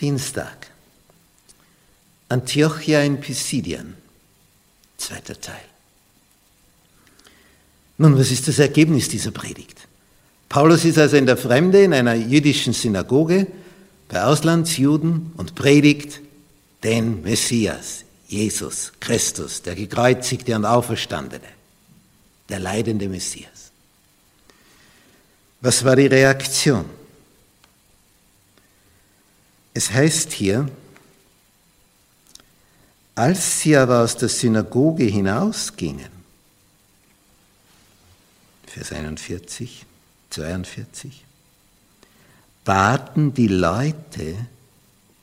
Dienstag. Antiochia in Pisidien. Zweiter Teil. Nun, was ist das Ergebnis dieser Predigt? Paulus ist also in der Fremde in einer jüdischen Synagoge bei Auslandsjuden und predigt den Messias, Jesus Christus, der gekreuzigte und auferstandene, der leidende Messias. Was war die Reaktion? Es heißt hier, als sie aber aus der Synagoge hinausgingen, Vers 41, 42, baten die Leute,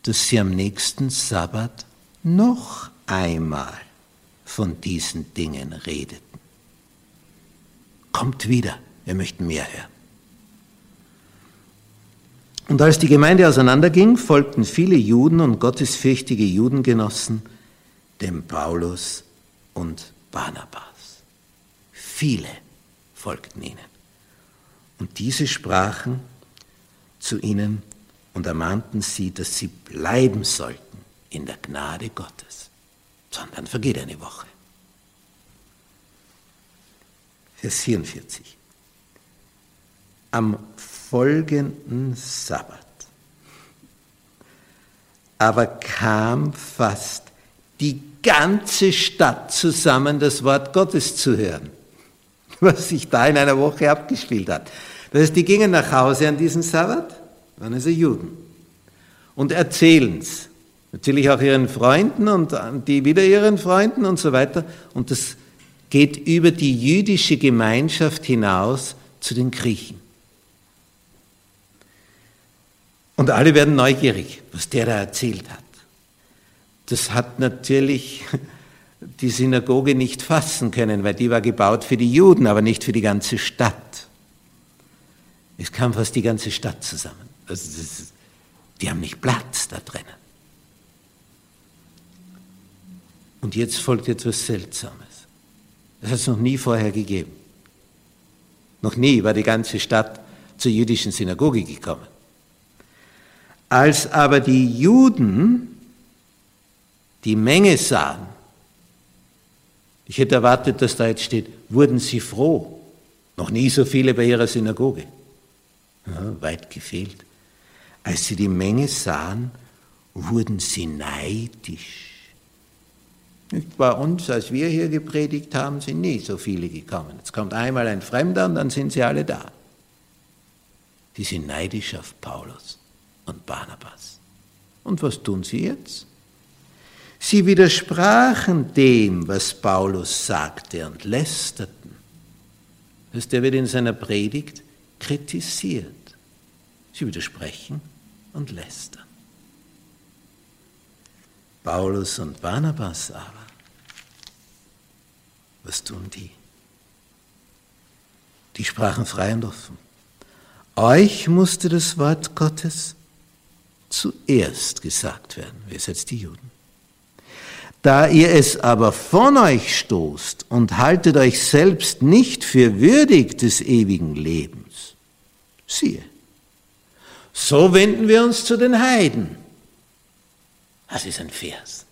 dass sie am nächsten Sabbat noch einmal von diesen Dingen redeten. Kommt wieder, wir möchten mehr hören. Und als die Gemeinde auseinanderging, folgten viele Juden und gottesfürchtige Judengenossen dem Paulus und Barnabas. Viele folgten ihnen. Und diese sprachen zu ihnen und ermahnten sie, dass sie bleiben sollten in der Gnade Gottes. Sondern vergeht eine Woche. Vers 44. Am folgenden Sabbat aber kam fast die ganze Stadt zusammen, das Wort Gottes zu hören, was sich da in einer Woche abgespielt hat. Das heißt, die gingen nach Hause an diesem Sabbat, waren also Juden, und erzählen es. Natürlich auch ihren Freunden und die wieder ihren Freunden und so weiter. Und das geht über die jüdische Gemeinschaft hinaus zu den Griechen. Und alle werden neugierig, was der da erzählt hat. Das hat natürlich die Synagoge nicht fassen können, weil die war gebaut für die Juden, aber nicht für die ganze Stadt. Es kam fast die ganze Stadt zusammen. Also ist, die haben nicht Platz da drinnen. Und jetzt folgt etwas Seltsames. Das hat es noch nie vorher gegeben. Noch nie war die ganze Stadt zur jüdischen Synagoge gekommen. Als aber die Juden die Menge sahen, ich hätte erwartet, dass da jetzt steht, wurden sie froh. Noch nie so viele bei ihrer Synagoge. Ja, weit gefehlt. Als sie die Menge sahen, wurden sie neidisch. Bei uns, als wir hier gepredigt haben, sind nie so viele gekommen. Jetzt kommt einmal ein Fremder und dann sind sie alle da. Die sind neidisch auf Paulus und Barnabas. Und was tun sie jetzt? Sie widersprachen dem, was Paulus sagte und lästerten. Der wird in seiner Predigt kritisiert. Sie widersprechen und lästern. Paulus und Barnabas aber, was tun die? Die sprachen frei und offen. Euch musste das Wort Gottes zuerst gesagt werden. Wer setzt die Juden? Da ihr es aber von euch stoßt und haltet euch selbst nicht für würdig des ewigen Lebens, siehe, so wenden wir uns zu den Heiden. Das ist ein Vers.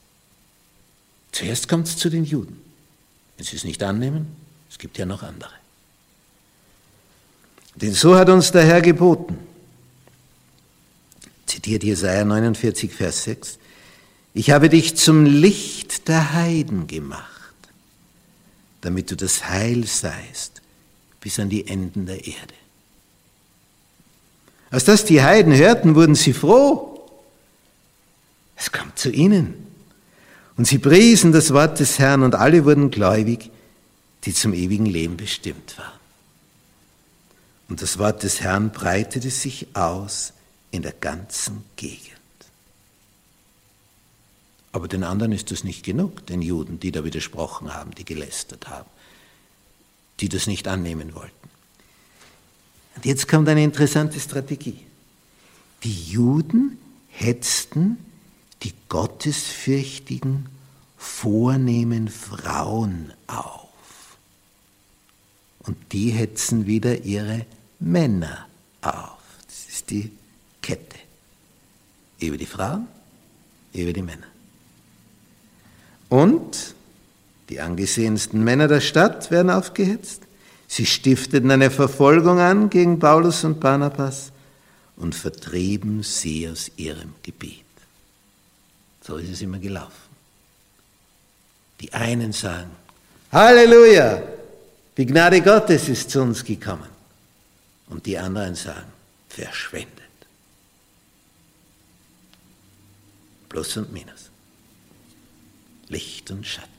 Zuerst kommt es zu den Juden. Wenn sie es nicht annehmen, es gibt ja noch andere. Denn so hat uns der Herr geboten. Zitiert Jesaja 49, Vers 6. Ich habe dich zum Licht der Heiden gemacht, damit du das Heil seist bis an die Enden der Erde. Als das die Heiden hörten, wurden sie froh. Es kam zu ihnen. Und sie priesen das Wort des Herrn und alle wurden gläubig, die zum ewigen Leben bestimmt waren. Und das Wort des Herrn breitete sich aus in der ganzen Gegend. Aber den anderen ist das nicht genug, den Juden, die da widersprochen haben, die gelästert haben, die das nicht annehmen wollten. Und jetzt kommt eine interessante Strategie. Die Juden hetzten die gottesfürchtigen, vornehmen Frauen auf. Und die hetzen wieder ihre Männer auf. Das ist die Kette. über die Frauen, über die Männer. Und die angesehensten Männer der Stadt werden aufgehetzt. Sie stifteten eine Verfolgung an gegen Paulus und Barnabas und vertrieben sie aus ihrem Gebiet. So ist es immer gelaufen. Die einen sagen, Halleluja, die Gnade Gottes ist zu uns gekommen. Und die anderen sagen, verschwendet. Plus und Minus. Licht und Schatten.